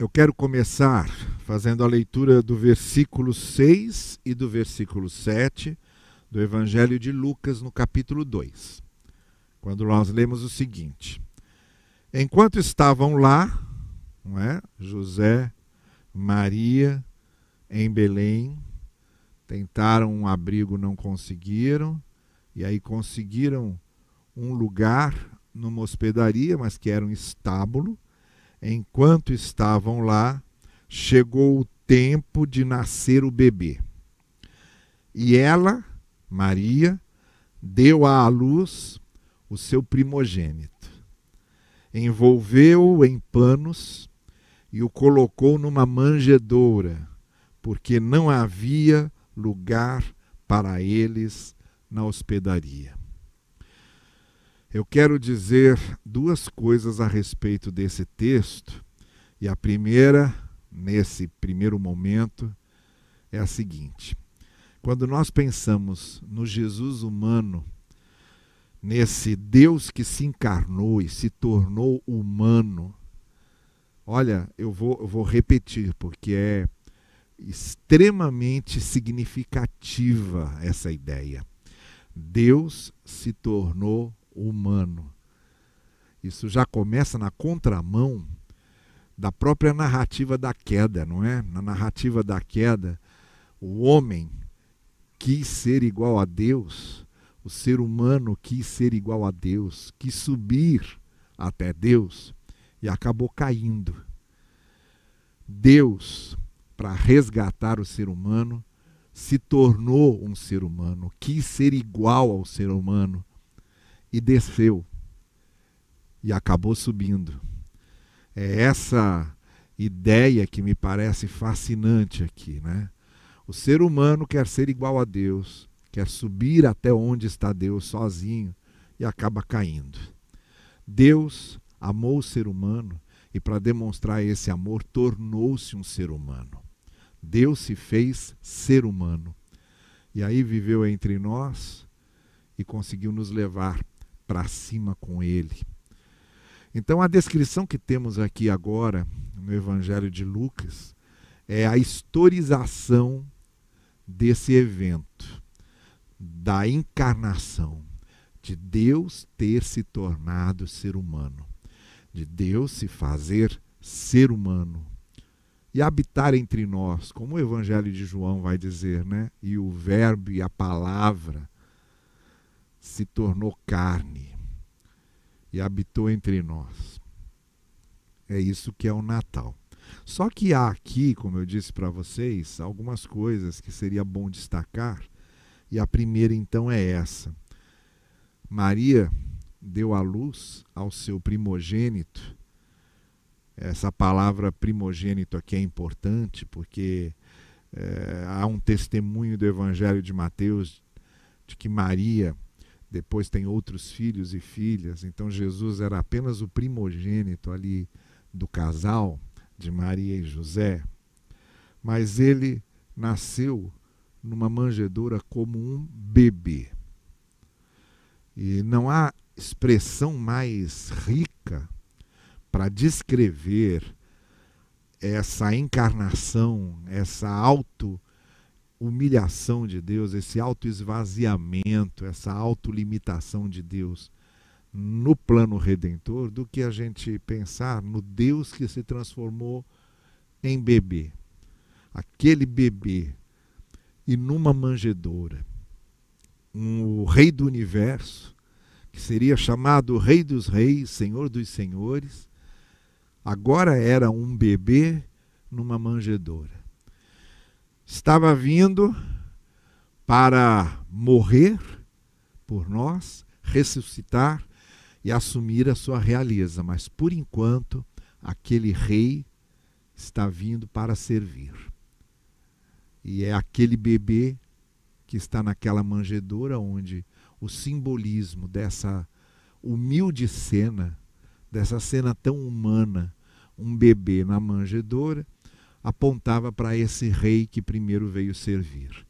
Eu quero começar fazendo a leitura do versículo 6 e do versículo 7 do Evangelho de Lucas, no capítulo 2, quando nós lemos o seguinte: Enquanto estavam lá, não é? José, Maria, em Belém, tentaram um abrigo, não conseguiram, e aí conseguiram um lugar numa hospedaria, mas que era um estábulo enquanto estavam lá, chegou o tempo de nascer o bebê. E ela, Maria, deu à luz o seu primogênito. Envolveu-o em panos e o colocou numa manjedoura, porque não havia lugar para eles na hospedaria. Eu quero dizer duas coisas a respeito desse texto. E a primeira, nesse primeiro momento, é a seguinte: quando nós pensamos no Jesus humano, nesse Deus que se encarnou e se tornou humano, olha, eu vou, eu vou repetir, porque é extremamente significativa essa ideia. Deus se tornou humano. Isso já começa na contramão da própria narrativa da queda, não é? Na narrativa da queda, o homem quis ser igual a Deus, o ser humano quis ser igual a Deus, quis subir até Deus e acabou caindo. Deus, para resgatar o ser humano, se tornou um ser humano, quis ser igual ao ser humano e desceu e acabou subindo. É essa ideia que me parece fascinante aqui, né? O ser humano quer ser igual a Deus, quer subir até onde está Deus sozinho e acaba caindo. Deus amou o ser humano e, para demonstrar esse amor, tornou-se um ser humano. Deus se fez ser humano. E aí viveu entre nós e conseguiu nos levar para cima com ele. Então, a descrição que temos aqui agora no Evangelho de Lucas é a historização desse evento, da encarnação, de Deus ter se tornado ser humano, de Deus se fazer ser humano e habitar entre nós, como o Evangelho de João vai dizer, né? E o Verbo e a palavra se tornou carne e habitou entre nós. É isso que é o Natal. Só que há aqui, como eu disse para vocês, algumas coisas que seria bom destacar, e a primeira então é essa. Maria deu à luz ao seu primogênito. Essa palavra primogênito aqui é importante porque é, há um testemunho do Evangelho de Mateus de que Maria depois tem outros filhos e filhas. Então Jesus era apenas o primogênito ali do casal de Maria e José. Mas ele nasceu numa manjedoura como um bebê. E não há expressão mais rica para descrever essa encarnação, essa auto humilhação de Deus, esse autoesvaziamento, essa autolimitação de Deus no plano redentor, do que a gente pensar no Deus que se transformou em bebê. Aquele bebê e numa manjedoura. Um, o rei do universo, que seria chamado Rei dos Reis, Senhor dos Senhores, agora era um bebê numa manjedoura estava vindo para morrer por nós, ressuscitar e assumir a sua realeza, mas por enquanto aquele rei está vindo para servir. E é aquele bebê que está naquela manjedoura onde o simbolismo dessa humilde cena, dessa cena tão humana, um bebê na manjedoura, apontava para esse rei que primeiro veio servir.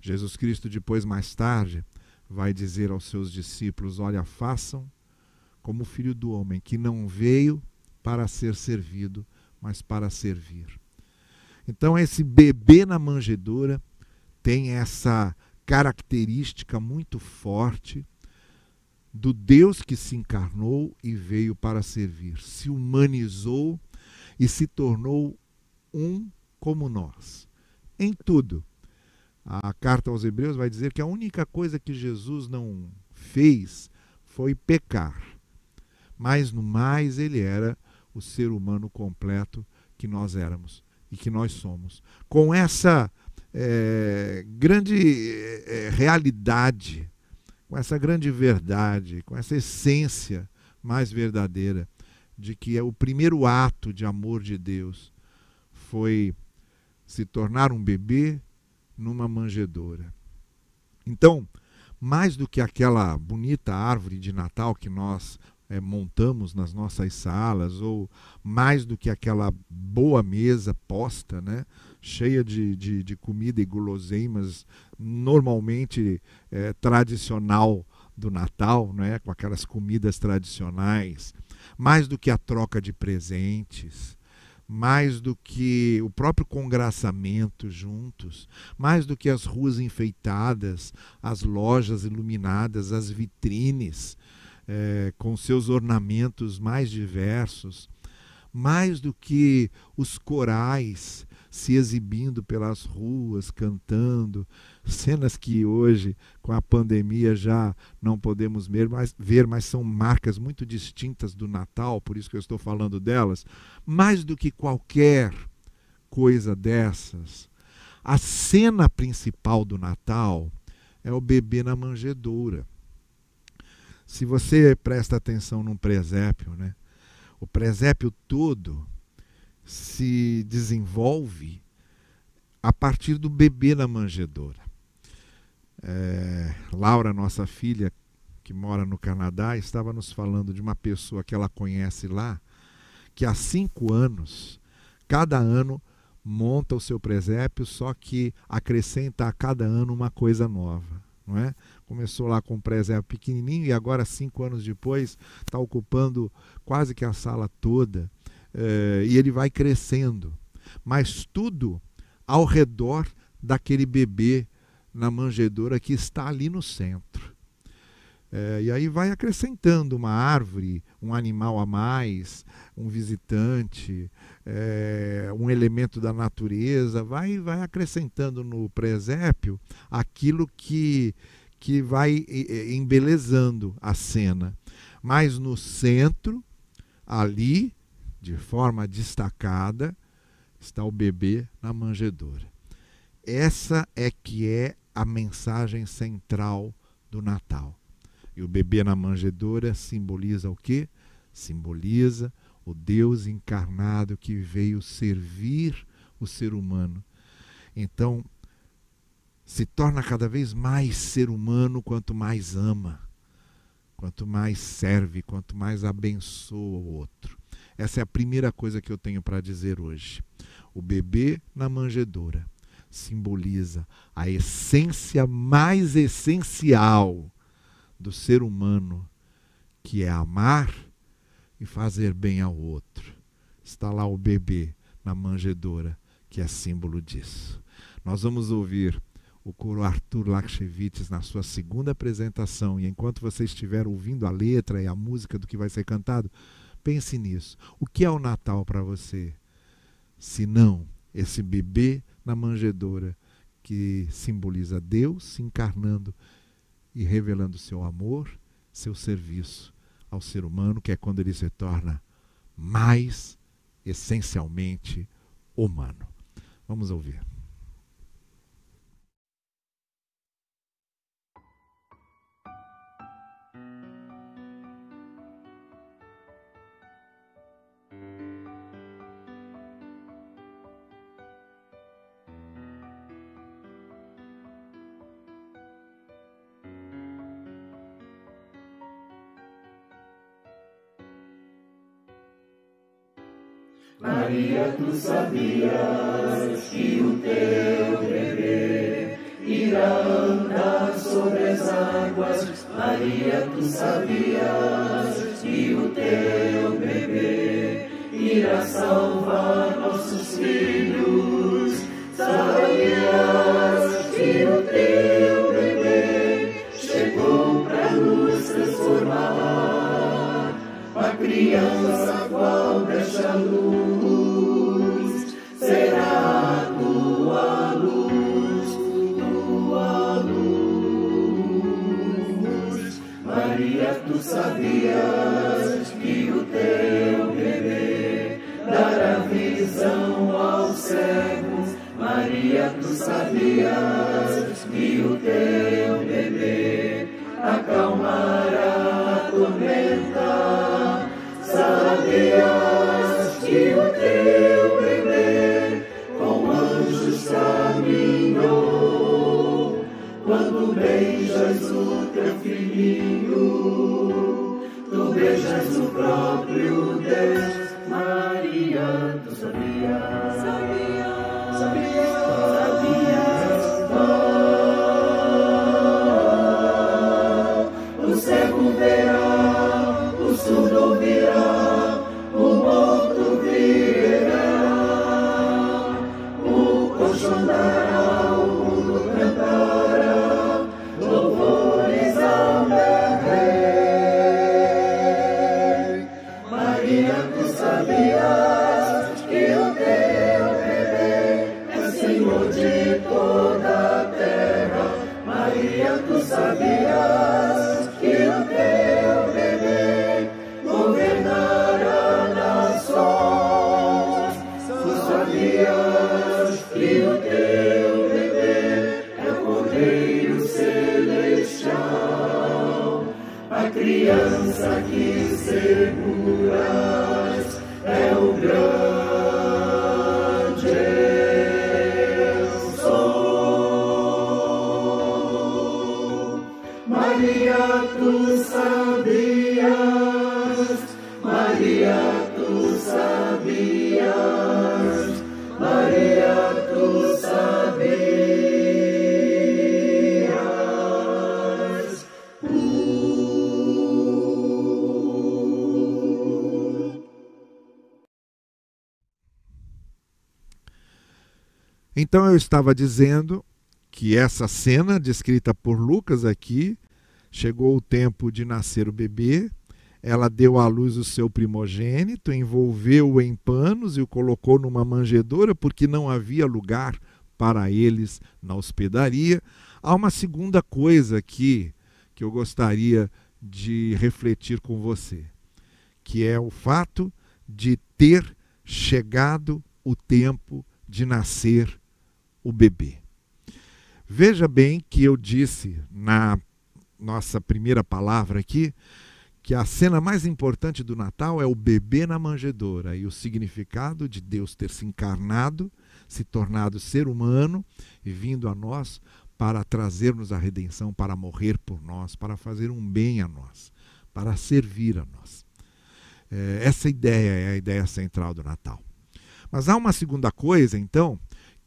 Jesus Cristo, depois, mais tarde, vai dizer aos seus discípulos: Olha, façam como o filho do homem, que não veio para ser servido, mas para servir. Então, esse bebê na manjedoura tem essa característica muito forte do Deus que se encarnou e veio para servir, se humanizou e se tornou um como nós, em tudo. A carta aos Hebreus vai dizer que a única coisa que Jesus não fez foi pecar, mas no mais ele era o ser humano completo que nós éramos e que nós somos. Com essa é, grande é, realidade, com essa grande verdade, com essa essência mais verdadeira de que é o primeiro ato de amor de Deus foi se tornar um bebê numa manjedoura. Então, mais do que aquela bonita árvore de Natal que nós é, montamos nas nossas salas, ou mais do que aquela boa mesa posta, né, cheia de, de, de comida e guloseimas, normalmente é, tradicional do Natal, né, com aquelas comidas tradicionais, mais do que a troca de presentes, mais do que o próprio congraçamento juntos, mais do que as ruas enfeitadas, as lojas iluminadas, as vitrines é, com seus ornamentos mais diversos, mais do que os corais se exibindo pelas ruas, cantando, cenas que hoje, com a pandemia, já não podemos ver mas, ver, mas são marcas muito distintas do Natal, por isso que eu estou falando delas. Mais do que qualquer coisa dessas, a cena principal do Natal é o bebê na manjedoura. Se você presta atenção num presépio, né? o presépio todo se desenvolve a partir do bebê na manjedoura. É, Laura, nossa filha, que mora no Canadá, estava nos falando de uma pessoa que ela conhece lá, que há cinco anos, cada ano, monta o seu presépio, só que acrescenta a cada ano uma coisa nova. Não é? Começou lá com um presépio pequenininho e agora, cinco anos depois, está ocupando quase que a sala toda. É, e ele vai crescendo. Mas tudo ao redor daquele bebê na manjedoura que está ali no centro. É, e aí vai acrescentando uma árvore, um animal a mais, um visitante, é, um elemento da natureza, vai, vai acrescentando no presépio aquilo que, que vai embelezando a cena. Mas no centro, ali, de forma destacada, está o bebê na manjedoura. Essa é que é a mensagem central do Natal. E o bebê na manjedoura simboliza o quê? Simboliza o Deus encarnado que veio servir o ser humano. Então, se torna cada vez mais ser humano quanto mais ama, quanto mais serve, quanto mais abençoa o outro. Essa é a primeira coisa que eu tenho para dizer hoje. O bebê na manjedoura simboliza a essência mais essencial do ser humano, que é amar e fazer bem ao outro. Está lá o bebê na manjedoura, que é símbolo disso. Nós vamos ouvir o coro Arthur Lakshevitz na sua segunda apresentação, e enquanto você estiver ouvindo a letra e a música do que vai ser cantado, Pense nisso. O que é o Natal para você? Se não esse bebê na manjedoura que simboliza Deus se encarnando e revelando seu amor, seu serviço ao ser humano, que é quando ele se torna mais essencialmente humano. Vamos ouvir. Maria, tu sabias que o teu bebê irá andar sobre as águas. Maria, tu sabias que o teu bebê irá salvar nossos filhos. Sabias que o teu bebê chegou para nos transformar? A criança qual deixa luz será a tua luz, tua luz. Maria, tu sabias que o teu bebê dará visão aos cegos. Maria, tu sabias que Que o teu bebê com anjos caminhou. Quando beijas o teu filhinho, tu beijas o próprio Deus. Então eu estava dizendo que essa cena descrita por Lucas aqui, chegou o tempo de nascer o bebê, ela deu à luz o seu primogênito, envolveu-o em panos e o colocou numa manjedoura, porque não havia lugar para eles na hospedaria. Há uma segunda coisa aqui que eu gostaria de refletir com você, que é o fato de ter chegado o tempo de nascer o bebê. Veja bem que eu disse na nossa primeira palavra aqui que a cena mais importante do Natal é o bebê na manjedoura e o significado de Deus ter se encarnado, se tornado ser humano e vindo a nós para trazer-nos a redenção, para morrer por nós, para fazer um bem a nós, para servir a nós. É, essa ideia é a ideia central do Natal. Mas há uma segunda coisa, então,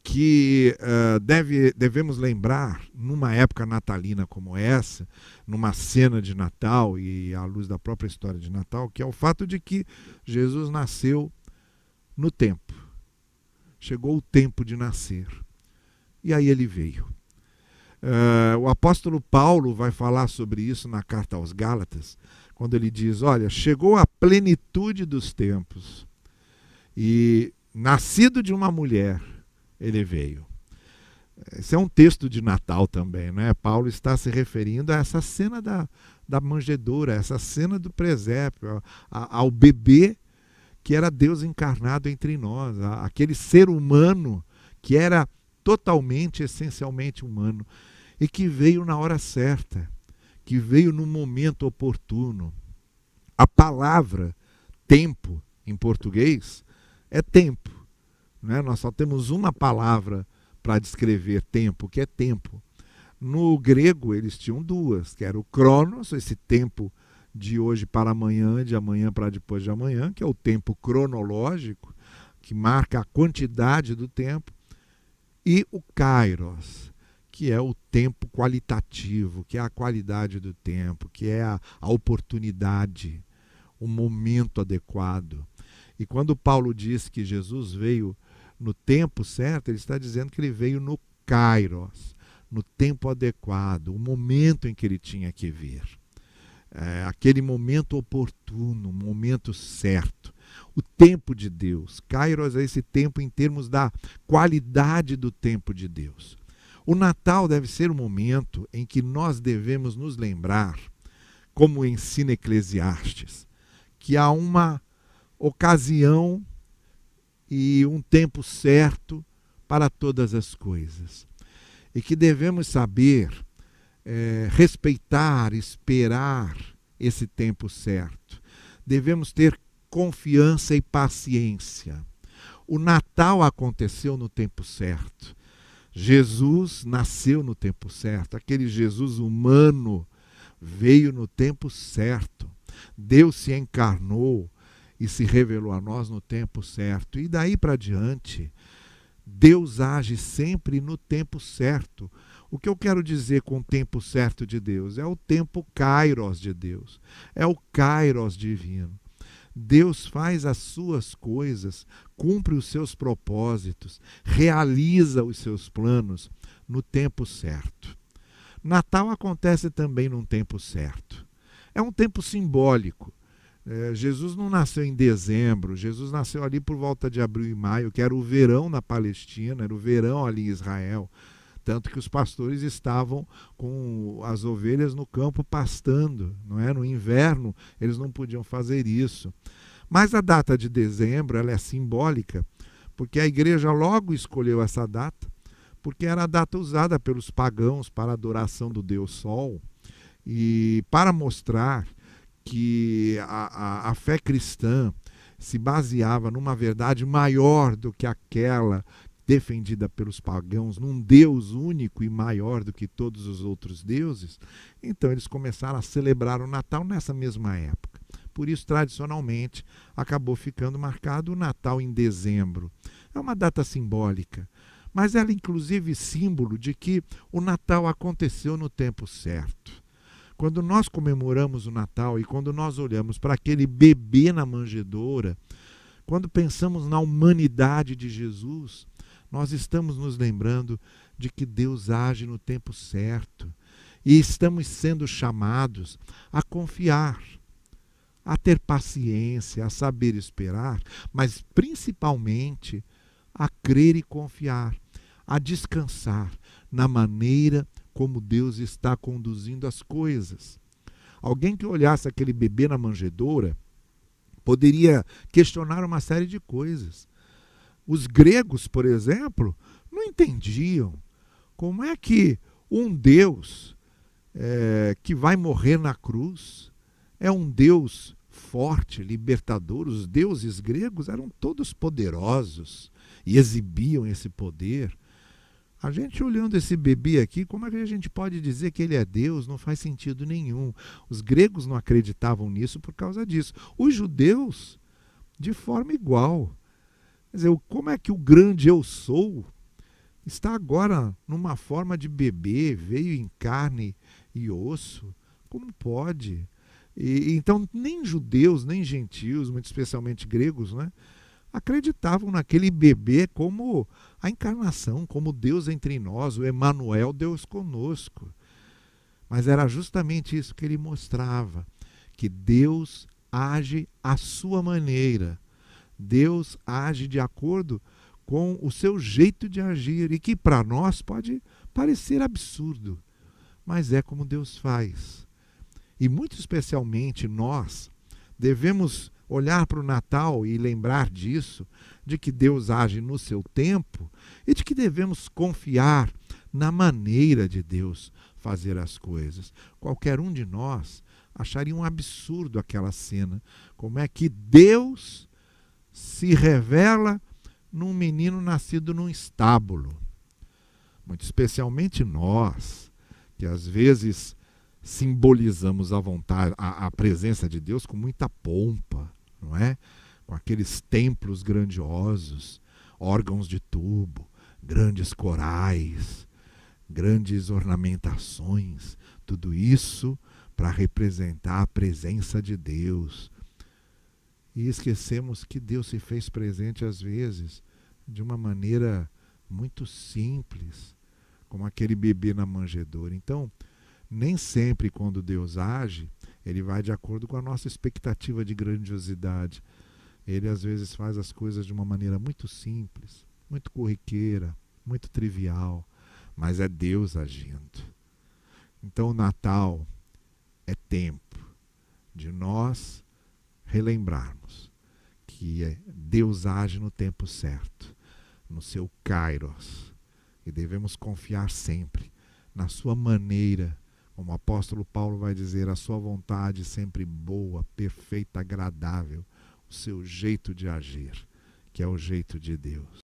que uh, deve, devemos lembrar numa época natalina como essa, numa cena de Natal e à luz da própria história de Natal, que é o fato de que Jesus nasceu no tempo. Chegou o tempo de nascer. E aí ele veio. Uh, o apóstolo Paulo vai falar sobre isso na carta aos Gálatas, quando ele diz: Olha, chegou a plenitude dos tempos, e nascido de uma mulher, ele veio. Esse é um texto de Natal também, né? Paulo está se referindo a essa cena da, da manjedoura, essa cena do presépio, a, ao bebê que era Deus encarnado entre nós, a, aquele ser humano que era totalmente, essencialmente humano e que veio na hora certa, que veio no momento oportuno. A palavra tempo em português é tempo. Né? Nós só temos uma palavra para descrever tempo, que é tempo. No grego, eles tinham duas, que era o cronos, esse tempo de hoje para amanhã, de amanhã para depois de amanhã, que é o tempo cronológico, que marca a quantidade do tempo, e o kairos, que é o tempo qualitativo, que é a qualidade do tempo, que é a, a oportunidade, o momento adequado. E quando Paulo diz que Jesus veio no tempo certo, ele está dizendo que ele veio no kairos, no tempo adequado, o momento em que ele tinha que vir. É, aquele momento oportuno, momento certo. O tempo de Deus. Kairos é esse tempo em termos da qualidade do tempo de Deus. O Natal deve ser o momento em que nós devemos nos lembrar, como ensina Eclesiastes, que há uma ocasião e um tempo certo para todas as coisas. E que devemos saber é, respeitar, esperar esse tempo certo. Devemos ter confiança e paciência. O Natal aconteceu no tempo certo. Jesus nasceu no tempo certo. Aquele Jesus humano veio no tempo certo. Deus se encarnou e se revelou a nós no tempo certo. E daí para diante, Deus age sempre no tempo certo. O que eu quero dizer com o tempo certo de Deus? É o tempo kairos de Deus. É o kairos divino. Deus faz as suas coisas, cumpre os seus propósitos, realiza os seus planos no tempo certo. Natal acontece também num tempo certo. É um tempo simbólico. É, Jesus não nasceu em dezembro, Jesus nasceu ali por volta de abril e maio, que era o verão na Palestina, era o verão ali em Israel. Tanto que os pastores estavam com as ovelhas no campo pastando, não é? No inverno eles não podiam fazer isso. Mas a data de dezembro ela é simbólica, porque a igreja logo escolheu essa data, porque era a data usada pelos pagãos para a adoração do Deus Sol e para mostrar que a, a, a fé cristã se baseava numa verdade maior do que aquela defendida pelos pagãos, num Deus único e maior do que todos os outros deuses, então eles começaram a celebrar o Natal nessa mesma época. Por isso, tradicionalmente, acabou ficando marcado o Natal em dezembro. É uma data simbólica, mas ela, inclusive, símbolo de que o Natal aconteceu no tempo certo. Quando nós comemoramos o Natal e quando nós olhamos para aquele bebê na manjedoura, quando pensamos na humanidade de Jesus, nós estamos nos lembrando de que Deus age no tempo certo e estamos sendo chamados a confiar, a ter paciência, a saber esperar, mas principalmente a crer e confiar, a descansar na maneira como Deus está conduzindo as coisas. Alguém que olhasse aquele bebê na manjedoura poderia questionar uma série de coisas. Os gregos, por exemplo, não entendiam como é que um Deus é, que vai morrer na cruz é um Deus forte, libertador. Os deuses gregos eram todos poderosos e exibiam esse poder. A gente olhando esse bebê aqui, como é que a gente pode dizer que ele é Deus? Não faz sentido nenhum. Os gregos não acreditavam nisso por causa disso. Os judeus, de forma igual. Quer dizer, como é que o grande eu sou está agora numa forma de bebê, veio em carne e osso? Como pode? E, então, nem judeus, nem gentios, muito especialmente gregos, né? acreditavam naquele bebê como a encarnação, como Deus entre nós, o Emanuel, Deus conosco. Mas era justamente isso que ele mostrava, que Deus age à sua maneira. Deus age de acordo com o seu jeito de agir e que para nós pode parecer absurdo, mas é como Deus faz. E muito especialmente nós devemos olhar para o Natal e lembrar disso, de que Deus age no seu tempo e de que devemos confiar na maneira de Deus fazer as coisas. Qualquer um de nós acharia um absurdo aquela cena. Como é que Deus se revela num menino nascido num estábulo? Muito especialmente nós, que às vezes simbolizamos a vontade, a, a presença de Deus com muita pompa não é? Com aqueles templos grandiosos, órgãos de tubo, grandes corais, grandes ornamentações, tudo isso para representar a presença de Deus. E esquecemos que Deus se fez presente às vezes de uma maneira muito simples, como aquele bebê na manjedoura. Então, nem sempre quando Deus age, ele vai de acordo com a nossa expectativa de grandiosidade. Ele às vezes faz as coisas de uma maneira muito simples, muito corriqueira, muito trivial, mas é Deus agindo. Então o Natal é tempo de nós relembrarmos que Deus age no tempo certo, no seu kairos, e devemos confiar sempre na sua maneira como o apóstolo Paulo vai dizer, a sua vontade sempre boa, perfeita, agradável, o seu jeito de agir, que é o jeito de Deus.